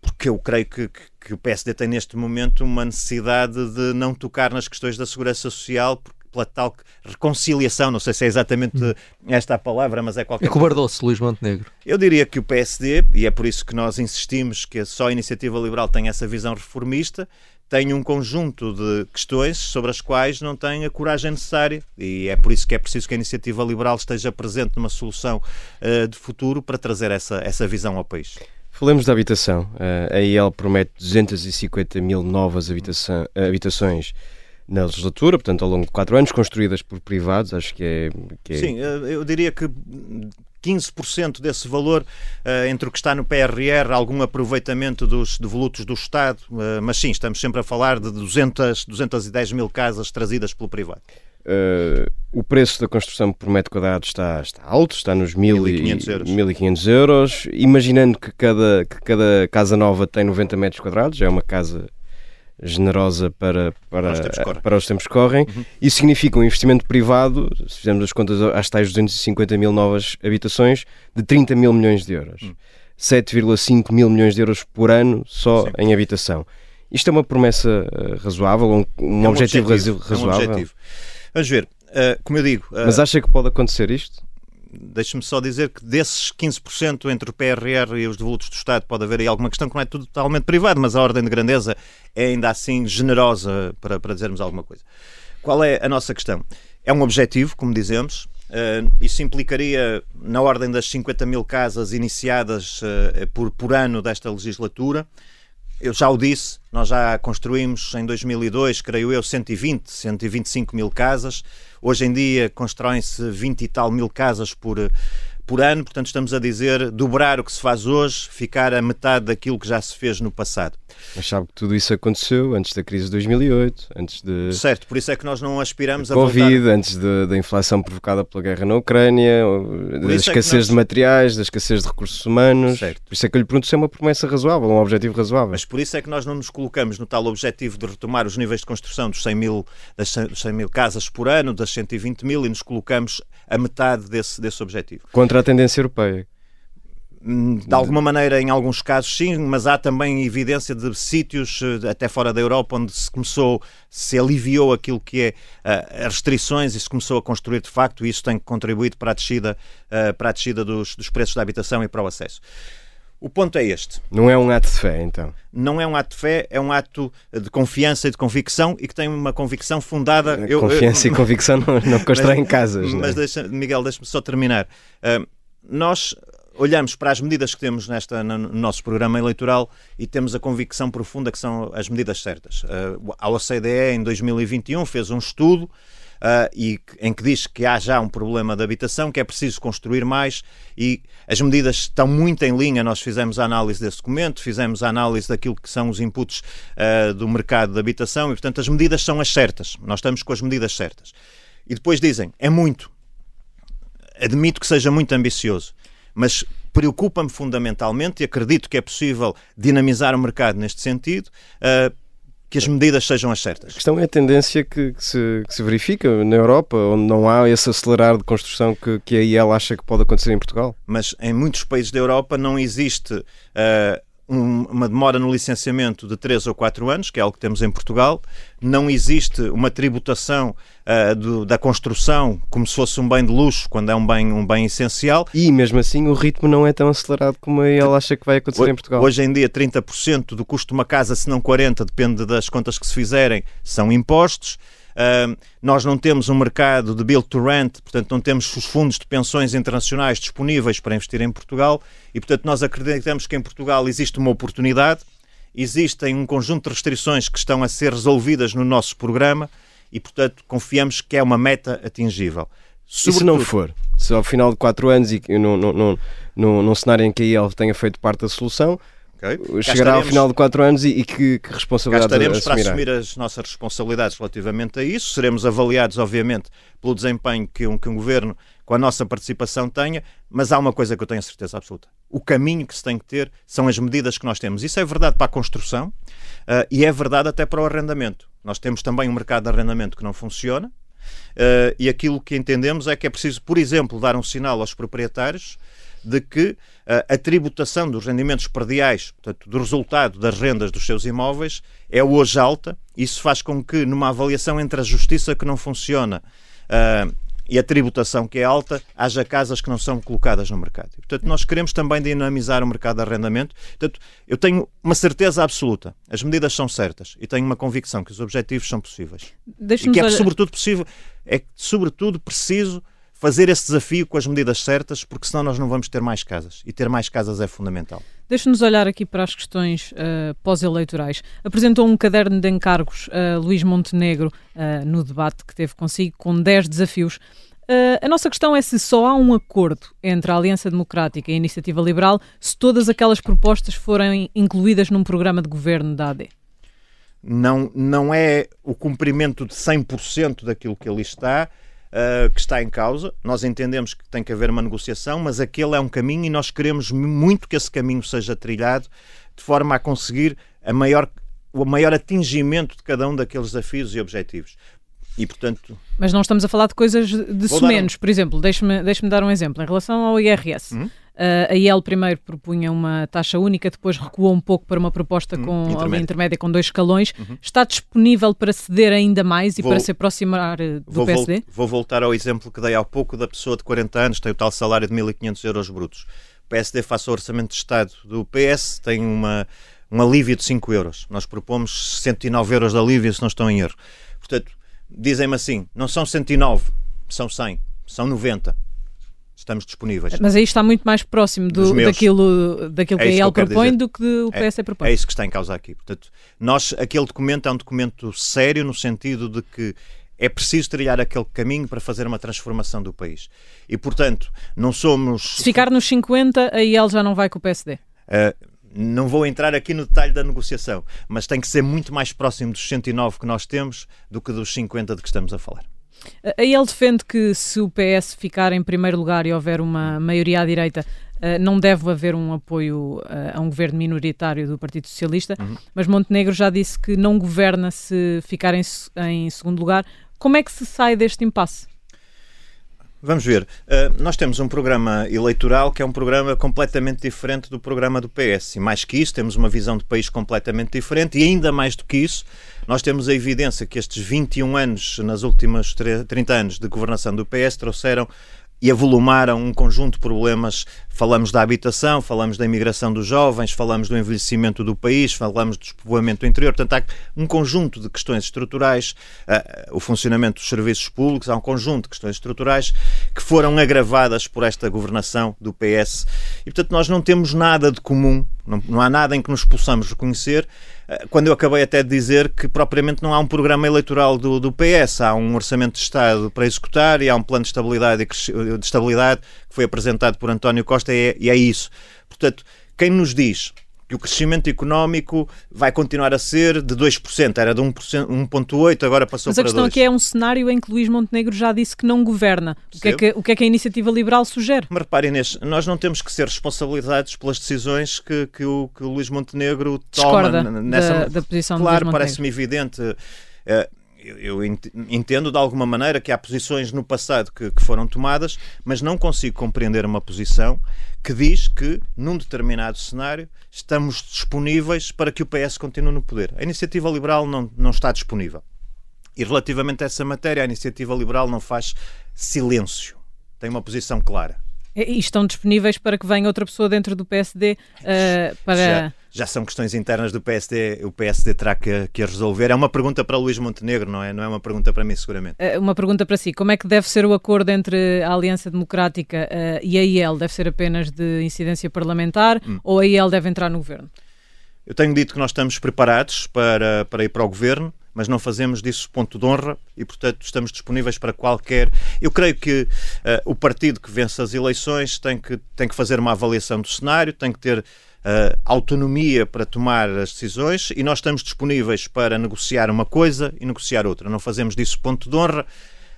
Porque eu creio que, que, que o PSD tem neste momento uma necessidade de não tocar nas questões da segurança social, porque pela tal reconciliação, não sei se é exatamente hum. esta a palavra, mas é qualquer Acobardou-se Luís Montenegro. Eu diria que o PSD, e é por isso que nós insistimos que só a Iniciativa Liberal tem essa visão reformista, tem um conjunto de questões sobre as quais não tem a coragem necessária e é por isso que é preciso que a Iniciativa Liberal esteja presente numa solução uh, de futuro para trazer essa, essa visão ao país. Falemos da habitação. Uh, a IEL promete 250 mil novas habitações na legislatura, portanto, ao longo de quatro anos, construídas por privados, acho que é. Que é... Sim, eu diria que 15% desse valor uh, entre o que está no PRR, algum aproveitamento dos devolutos do Estado, uh, mas sim, estamos sempre a falar de 200, 210 mil casas trazidas pelo privado. Uh, o preço da construção por metro quadrado está, está alto, está nos 1.500 euros. 1500 euros. Imaginando que cada, que cada casa nova tem 90 metros quadrados, é uma casa generosa para, para, para, os, tempos para os tempos que correm. Uhum. Isso significa um investimento privado, se fizermos as contas às tais 250 mil novas habitações, de 30 mil milhões de euros. Uhum. 7,5 mil milhões de euros por ano só Sim. em habitação. Isto é uma promessa uh, razoável, um, um, é um objetivo, objetivo, razoável? É um objetivo. Vamos ver, uh, como eu digo... Uh, Mas acha que pode acontecer isto? Deixe-me só dizer que desses 15% entre o PRR e os devolutos do Estado pode haver aí alguma questão que não é tudo totalmente privado, mas a ordem de grandeza é ainda assim generosa para, para dizermos alguma coisa. Qual é a nossa questão? É um objetivo, como dizemos, Uh, isso implicaria na ordem das 50 mil casas iniciadas uh, por, por ano desta legislatura. Eu já o disse, nós já construímos em 2002, creio eu, 120, 125 mil casas. Hoje em dia constroem-se 20 e tal mil casas por, por ano, portanto estamos a dizer dobrar o que se faz hoje, ficar a metade daquilo que já se fez no passado. Mas sabe que tudo isso aconteceu antes da crise de 2008, antes de... Certo, por isso é que nós não aspiramos a Covid, voltar... antes da inflação provocada pela guerra na Ucrânia, da escassez é nós... de materiais, da escassez de recursos humanos. Certo. Por isso é que eu lhe pergunto se é uma promessa razoável, um objetivo razoável. Mas por isso é que nós não nos colocamos no tal objetivo de retomar os níveis de construção dos 100 mil, das 100 mil casas por ano, das 120 mil, e nos colocamos a metade desse, desse objetivo. Contra a tendência europeia. Hum, de alguma maneira, em alguns casos, sim, mas há também evidência de sítios, eh, até fora da Europa, onde se começou, se aliviou aquilo que é uh, as restrições e se começou a construir de facto, e isso tem contribuído para a descida, uh, para a descida dos, dos preços da habitação e para o acesso. O ponto é este. Não é um ato de fé, então? Não é um ato de fé, é um ato de confiança e de convicção e que tem uma convicção fundada. Confiança eu, eu, e convicção não, não constroem casas. Mas, é? deixa, Miguel, deixa-me só terminar. Uh, nós olhamos para as medidas que temos nesta, no nosso programa eleitoral e temos a convicção profunda que são as medidas certas. Uh, a OCDE, em 2021, fez um estudo uh, e, em que diz que há já um problema de habitação, que é preciso construir mais e as medidas estão muito em linha. Nós fizemos a análise desse documento, fizemos a análise daquilo que são os inputs uh, do mercado de habitação e, portanto, as medidas são as certas. Nós estamos com as medidas certas. E depois dizem, é muito. Admito que seja muito ambicioso mas preocupa-me fundamentalmente e acredito que é possível dinamizar o mercado neste sentido. Uh, que as medidas sejam as certas. A questão é a tendência que, que, se, que, se, verifica na Europa, onde não há esse acelerar de construção que, que a IEL acha que pode acontecer em Portugal. Mas em muitos países da Europa não existe uh, um, uma demora no licenciamento de 3 ou 4 anos, que é algo que temos em Portugal. Não existe uma tributação uh, do, da construção como se fosse um bem de luxo, quando é um bem, um bem essencial. E mesmo assim o ritmo não é tão acelerado como ele acha que vai acontecer hoje, em Portugal. Hoje em dia, 30% do custo de uma casa, se não 40%, depende das contas que se fizerem, são impostos. Uh, nós não temos um mercado de build to rent, portanto, não temos os fundos de pensões internacionais disponíveis para investir em Portugal e, portanto, nós acreditamos que em Portugal existe uma oportunidade, existem um conjunto de restrições que estão a ser resolvidas no nosso programa e, portanto, confiamos que é uma meta atingível. Sobretudo... E se não for? Se ao final de quatro anos e num, num, num, num cenário em que a IEL tenha feito parte da solução, Okay? Chegará ao final de quatro anos e, e que, que responsabilidade Cá estaremos para assumir as nossas responsabilidades relativamente a isso. Seremos avaliados, obviamente, pelo desempenho que um, que um governo com a nossa participação tenha, mas há uma coisa que eu tenho a certeza absoluta. O caminho que se tem que ter são as medidas que nós temos. Isso é verdade para a construção uh, e é verdade até para o arrendamento. Nós temos também um mercado de arrendamento que não funciona uh, e aquilo que entendemos é que é preciso, por exemplo, dar um sinal aos proprietários de que uh, a tributação dos rendimentos perdiais, portanto, do resultado das rendas dos seus imóveis, é hoje alta. Isso faz com que, numa avaliação entre a justiça que não funciona uh, e a tributação que é alta, haja casas que não são colocadas no mercado. Portanto, nós queremos também dinamizar o mercado de arrendamento. Portanto, eu tenho uma certeza absoluta. As medidas são certas e tenho uma convicção que os objetivos são possíveis. E que é, sobretudo, possível, é sobretudo preciso fazer esse desafio com as medidas certas, porque senão nós não vamos ter mais casas. E ter mais casas é fundamental. Deixe-nos olhar aqui para as questões uh, pós-eleitorais. Apresentou um caderno de encargos uh, Luís Montenegro uh, no debate que teve consigo, com 10 desafios. A nossa questão é se só há um acordo entre a Aliança Democrática e a Iniciativa Liberal se todas aquelas propostas forem incluídas num programa de governo da AD. Não, não é o cumprimento de 100% daquilo que ali está, uh, que está em causa. Nós entendemos que tem que haver uma negociação, mas aquele é um caminho e nós queremos muito que esse caminho seja trilhado de forma a conseguir a maior, o maior atingimento de cada um daqueles desafios e objetivos. E, portanto... Mas não estamos a falar de coisas de sumenos. Um... Por exemplo, deixe-me deixe dar um exemplo. Em relação ao IRS, uhum. Uh, a IEL primeiro propunha uma taxa única, depois recuou um pouco para uma proposta hum, com intermédia. intermédia com dois escalões. Uhum. Está disponível para ceder ainda mais e vou, para se aproximar eh, do vou PSD? Vou voltar ao exemplo que dei há pouco da pessoa de 40 anos, tem o tal salário de 1.500 euros brutos. O PSD, face ao orçamento de Estado do PS, tem uma, um alívio de 5 euros. Nós propomos 109 euros de alívio, se não estou em erro. Portanto, dizem-me assim, não são 109, são 100, são 90 estamos disponíveis. Mas aí está muito mais próximo do, daquilo, daquilo é que a EL propõe do que o PS é, propõe. É isso que está em causa aqui. Portanto, nós, aquele documento é um documento sério no sentido de que é preciso trilhar aquele caminho para fazer uma transformação do país. E, portanto, não somos... Se ficar nos 50, a IEL já não vai com o PSD? Uh, eh, não vou entrar aqui no detalhe da negociação, mas tem que ser muito mais próximo dos 109 que nós temos do que dos 50 de que estamos a falar. Aí ele defende que se o PS ficar em primeiro lugar e houver uma maioria à direita, Uh, não deve haver um apoio uh, a um governo minoritário do Partido Socialista, uhum. mas Montenegro já disse que não governa se ficar em, em, segundo lugar. Como é que se sai deste impasse? Vamos ver. Uh, nós temos um programa eleitoral que é um programa completamente diferente do programa do PS. E mais que isso, temos uma visão de país completamente diferente e ainda mais do que isso, nós temos a evidência que estes 21 anos, nas últimas 30 anos de governação do PS, trouxeram e avolumaram um conjunto de problemas. Falamos da habitação, falamos da imigração dos jovens, falamos do envelhecimento do país, falamos do despovoamento do interior. Portanto, há um conjunto de questões estruturais, uh, o funcionamento dos serviços públicos, há um conjunto de questões estruturais que foram agravadas por esta governação do PS. E, portanto, nós não temos nada de comum, não, não há nada em que nos possamos reconhecer quando eu acabei até de dizer que propriamente não há um programa eleitoral do, do PS, há um orçamento de Estado para executar e há um plano de estabilidade, de estabilidade que foi apresentado por António Costa e é, e é isso. Portanto, quem nos diz que o crescimento económico vai continuar a ser de 2%, era de 1,8%, agora passou para 2%. Mas a questão aqui é um cenário em que Luís Montenegro já disse que não governa. O que, é que, o que, é que, a iniciativa liberal sugere? Mas reparem, Inês, nós não temos que ser responsabilizados pelas decisões que, que, o, que o Luís Montenegro toma Discorda nessa da, da posição Claro, parece-me evidente. Uh, eu, entendo de alguma maneira que há posições no passado que, que, foram tomadas, mas não consigo compreender uma posição que diz que, num determinado cenário, estamos disponíveis para que o PS continue no poder. A iniciativa liberal não, não está disponível. E relativamente a essa matéria, a iniciativa liberal não faz silêncio. Tem uma posição clara. E estão disponíveis para que venha outra pessoa dentro do PSD uh, eh, para. Já, já, são questões internas do PSD, o PSD terá que, que resolver. É uma pergunta para Luís Montenegro, não é? Não é uma pergunta para mim, seguramente. Uh, uma pergunta para si: como é que deve ser o acordo entre a Aliança Democrática uh, e a IEL? Deve ser apenas de incidência parlamentar hum. ou a IEL deve entrar no governo? Eu tenho dito que nós estamos preparados para, para ir para o governo mas não fazemos disso ponto de honra e, portanto, estamos disponíveis para qualquer. Eu creio que uh, o partido que vence as eleições tem que, tem que fazer uma avaliação do cenário, tem que ter uh, autonomia para tomar as decisões e nós estamos disponíveis para negociar uma coisa e negociar outra. Não fazemos disso ponto de honra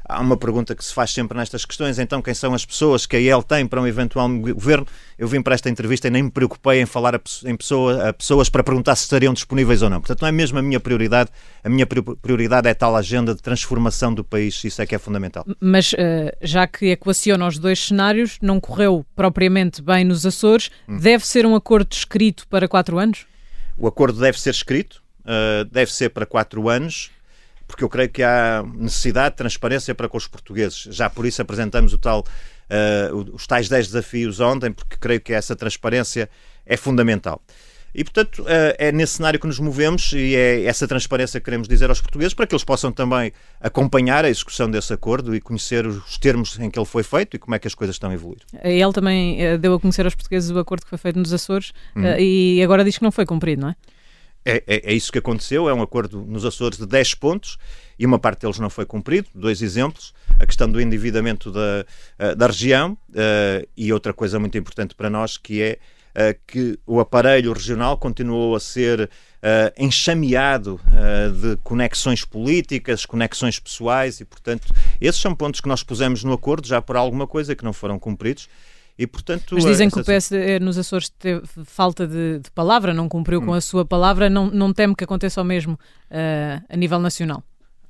há uma pergunta que se faz sempre nestas questões, então quem são as pessoas que a IEL tem para um eventual governo? Eu vim para esta entrevista e nem me preocupei em falar a, em pessoa, a pessoas para perguntar se estariam disponíveis ou não. Portanto, não é mesmo a minha prioridade. A minha prioridade é tal agenda de transformação do país, isso é que é fundamental. Mas uh, já que equaciona os dois cenários, não correu propriamente bem nos Açores, hum. deve ser um acordo escrito para quatro anos? O acordo deve ser escrito, uh, deve ser para quatro anos porque eu creio que há necessidade de transparência para com os portugueses. Já por isso apresentamos o tal, uh, os tais 10 desafios ontem, porque creio que essa transparência é fundamental. E, portanto, eh, é nesse cenário que nos movemos e é essa transparência que queremos dizer aos portugueses para que eles possam também acompanhar a execução desse acordo e conhecer os termos em que ele foi feito e como é que as coisas estão a evoluir. Ele também eh, deu a conhecer aos portugueses o acordo que foi feito nos Açores uhum. e agora diz que não foi cumprido, não é? É, é, é, isso que aconteceu, é um acordo nos Açores de 10 pontos e uma parte deles não foi cumprido. Dois exemplos, a questão do endividamento da, eh, da região uh, e outra coisa muito importante para nós que é uh, que o aparelho regional continuou a ser uh, enxameado uh, de conexões políticas, conexões pessoais e, portanto, esses são pontos que nós pusemos no acordo já por alguma coisa que não foram cumpridos. E, portanto, Mas dizem que o PS nos Açores teve falta de, de palavra, não cumpriu hum. com a sua palavra, não, não teme que aconteça o mesmo uh, a nível nacional?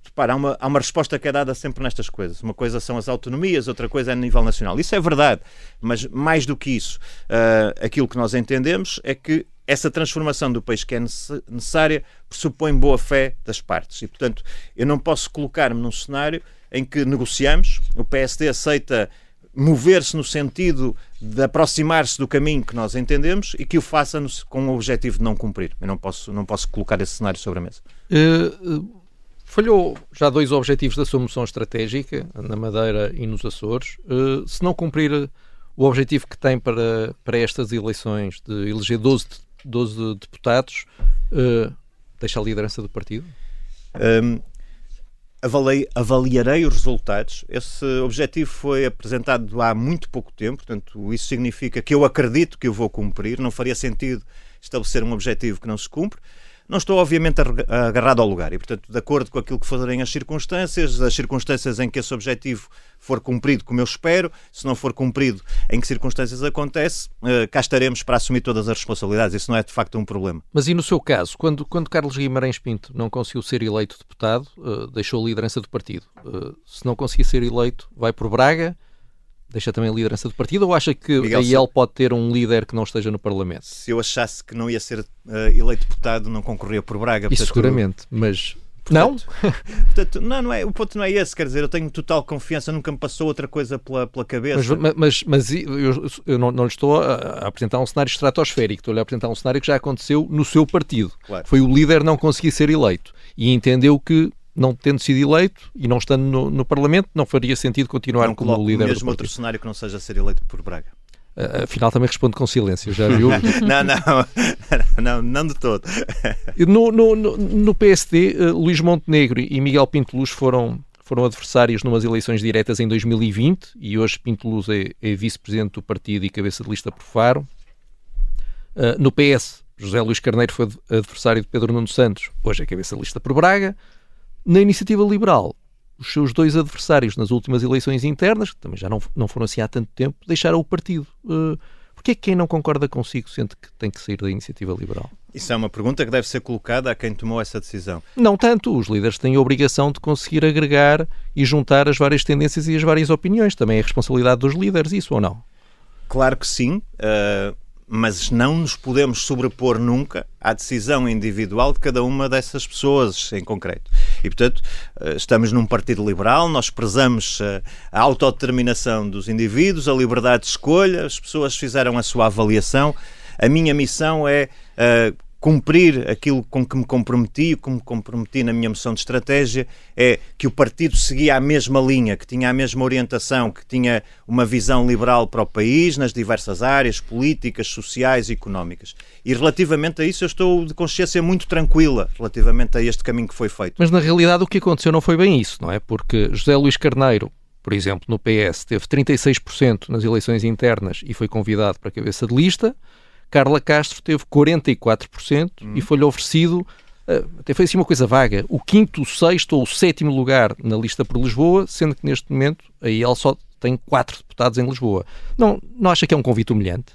Repara, há uma, há uma resposta que é dada sempre nestas coisas. Uma coisa são as autonomias, outra coisa é a nível nacional. Isso é verdade, mas mais do que isso, uh, aquilo que nós entendemos é que essa transformação do país que é necessária pressupõe boa fé das partes. E, portanto, eu não posso colocar-me num cenário em que negociamos, o PSD aceita mover-se no sentido de aproximar-se do caminho que nós entendemos e que o faça com o objetivo de não cumprir. Eu não posso, não posso colocar esse cenário sobre a mesa. Uh, falhou já dois objetivos da sua moção estratégica, na Madeira e nos Açores. Uh, se não cumprir o objetivo que tem para, para estas eleições de eleger 12 12 deputados, uh, deixa a liderança do partido? Um, avaliei, avaliarei os resultados. Esse objetivo foi apresentado há muito pouco tempo, portanto, isso significa que eu acredito que eu vou cumprir. Não faria sentido estabelecer um objetivo que não se cumpre. Não estou, obviamente, agarrado ao lugar e, portanto, de acordo com aquilo que forem as circunstâncias, as circunstâncias em que esse objetivo for cumprido como eu espero, se não for cumprido, em que circunstâncias acontece, uh, cá estaremos para assumir todas as responsabilidades. Isso não é de facto um problema. Mas e no seu caso, quando, quando Carlos Guimarães Pinto não conseguiu ser eleito deputado, uh, deixou a liderança do partido. Uh, se não conseguir ser eleito, vai por Braga deixa também a liderança do partido ou acha que Miguel, a IEL se... pode ter um líder que não esteja no Parlamento? Se eu achasse que não ia ser uh, eleito deputado, não concorria por Braga. Isso seguramente, mas Portanto, não? portanto, não, não é, o ponto não é esse, quer dizer, eu tenho total confiança, nunca me passou outra coisa pela, pela cabeça. Mas, mas, mas eu, eu não, não lhe estou a, a, apresentar um cenário estratosférico, estou-lhe a apresentar um cenário que já aconteceu no seu partido. Claro. Foi o líder não conseguir ser eleito e entendeu que não tendo sido eleito e não estando no, no Parlamento, não faria sentido continuar não como líder. mesmo outro cenário que não seja ser eleito por Braga. Uh, afinal, também responde com silêncio, já viu? não, não, não, não de todo. no, no, no PSD, uh, Luís Montenegro e Miguel Pinto Luz foram, foram adversários numas eleições diretas em 2020 e hoje Pinto Luz é, é vice-presidente do partido e cabeça de lista por Faro. Uh, no PS, José Luís Carneiro foi adversário de Pedro Nuno Santos, hoje é cabeça de lista por Braga. Na iniciativa liberal, os seus dois adversários nas últimas eleições internas, que também já não, não foram assim há tanto tempo, deixaram o partido. Uh, Porquê é que quem não concorda consigo sente que tem que sair da iniciativa liberal? Isso é uma pergunta que deve ser colocada a quem tomou essa decisão. Não tanto. Os líderes têm a obrigação de conseguir agregar e juntar as várias tendências e as várias opiniões. Também é responsabilidade dos líderes, isso ou não? Claro que sim. Uh, mas não nos podemos sobrepor nunca à decisão individual de cada uma dessas pessoas em concreto. E, portanto, eh, estamos num partido liberal, nós prezamos eh, a autodeterminação dos indivíduos, a liberdade de escolha, as pessoas fizeram a sua avaliação. A minha missão é uh, cumprir aquilo com que me comprometi, como me comprometi na minha moção de estratégia, é que o partido seguia a mesma linha, que tinha a mesma orientação, que tinha uma visão liberal para o país, nas diversas áreas políticas, sociais e económicas. E relativamente a isso eu estou de consciência muito tranquila, relativamente a este caminho que foi feito. Mas na realidade o que aconteceu não foi bem isso, não é? Porque José Luís Carneiro, por exemplo, no PS, teve 36% nas eleições internas e foi convidado para a cabeça de lista, Carla Castro teve 44% hum. e foi-lhe oferecido, eh, até foi assim uma coisa vaga, o quinto, o sexto ou o sétimo lugar na lista por Lisboa, sendo que neste momento aí ela só tem quatro deputados em Lisboa. Não, não acha que é um convite humilhante?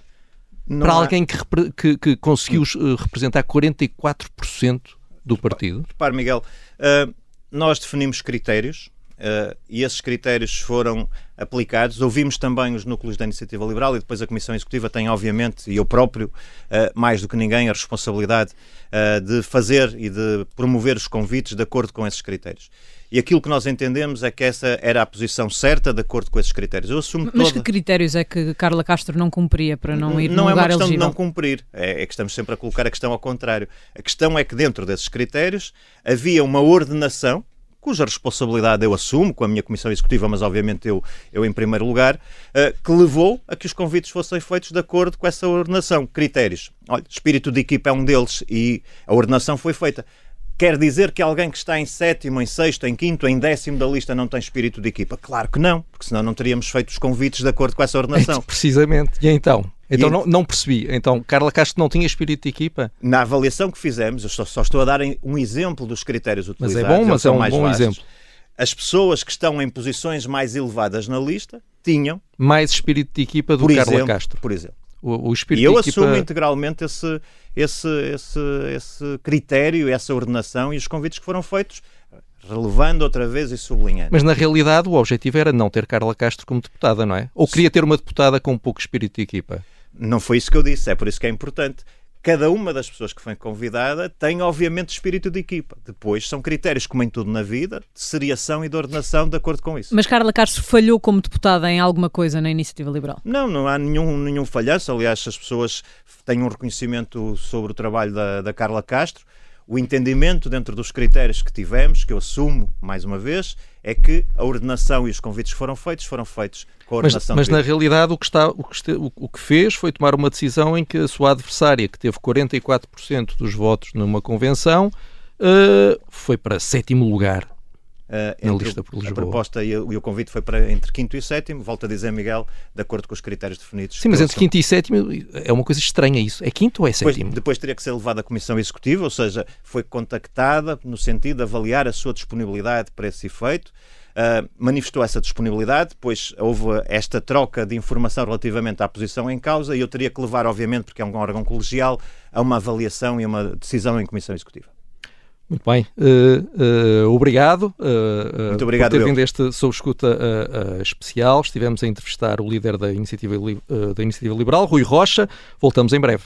Não Para há... alguém que, que, que conseguiu uh, representar 44% do partido? Repare, Miguel, uh, nós definimos critérios Uh, e esses critérios foram aplicados. Ouvimos também os núcleos da Iniciativa Liberal e depois a Comissão Executiva tem, obviamente, e eu próprio, uh, mais do que ninguém, a responsabilidade uh, de fazer e de promover os convites de acordo com esses critérios. E aquilo que nós entendemos é que essa era a posição certa de acordo com esses critérios. Eu assumo Mas toda... que critérios é que Carla Castro não cumpria para não ir Não é uma questão elegível? de não cumprir, é, é que estamos sempre a colocar a questão ao contrário. A questão é que dentro desses critérios havia uma ordenação cuja responsabilidade eu assumo com a minha comissão executiva, mas obviamente eu, eu em primeiro lugar, uh, que levou a que os convites fossem feitos de acordo com essa ordenação. Critérios. Olha, espírito de equipa é um deles e a ordenação foi feita. Quer dizer que alguém que está em sétimo, em sexto, em quinto, em décimo da lista não tem espírito de equipa? Claro que não, porque senão não teríamos feito os convites de acordo com essa ordenação. Precisamente. E então? Então e... não, não, percebi. Então Carla Castro não tinha espírito de equipa? Na avaliação que fizemos, eu só, só estou a dar um exemplo dos critérios utilizados. Mas é bom, mas é um bom vastos. exemplo. As pessoas que estão em posições mais elevadas na lista tinham mais espírito de equipa do Carla exemplo, Castro. Por exemplo. O, o espírito e eu equipa... assumo integralmente esse, esse, esse, esse critério, essa ordenação e os convites que foram feitos, relevando outra vez e sublinhando. Mas na realidade o objetivo era não ter Carla Castro como deputada, não é? Ou queria ter uma deputada com pouco espírito de equipa? Não foi isso que eu disse, é por isso que é importante cada uma das pessoas que foi convidada tem, obviamente, espírito de equipa. Depois são critérios, como em tudo na vida, de seriação e de ordenação de acordo com isso. Mas Carla Castro falhou como deputada em alguma coisa na Iniciativa Liberal? Não, não há nenhum, nenhum falhanço. Aliás, as pessoas têm um reconhecimento sobre o trabalho da, da Carla Castro o entendimento dentro dos critérios que tivemos, que eu assumo mais uma vez, é que a ordenação e os convites foram feitos foram feitos com a ordenação. Mas, mas na realidade o que, está, o, que, o que fez foi tomar uma decisão em que a sua adversária, que teve 44% dos votos numa convenção, uh, foi para sétimo lugar Uh, na lista por Lisboa. A proposta e o, e o, convite foi para entre quinto e sétimo, volto a dizer, Miguel, de acordo com os critérios definidos. Sim, mas entre quinto e sétimo é uma coisa estranha isso. É quinto ou é sétimo? Depois, depois teria que ser levada à Comissão Executiva, ou seja, foi contactada no sentido de avaliar a sua disponibilidade para esse efeito. Uh, manifestou essa disponibilidade, depois houve esta troca de informação relativamente à posição em causa e eu teria que levar, obviamente, porque é um órgão colegial, a uma avaliação e uma decisão em Comissão Executiva. Muito bem, uh, uh, obrigado, uh, Muito obrigado por ter vindo este Sob Escuta especial. Estivemos a entrevistar o líder da Iniciativa, da Iniciativa Liberal, Rui Rocha. Voltamos em breve.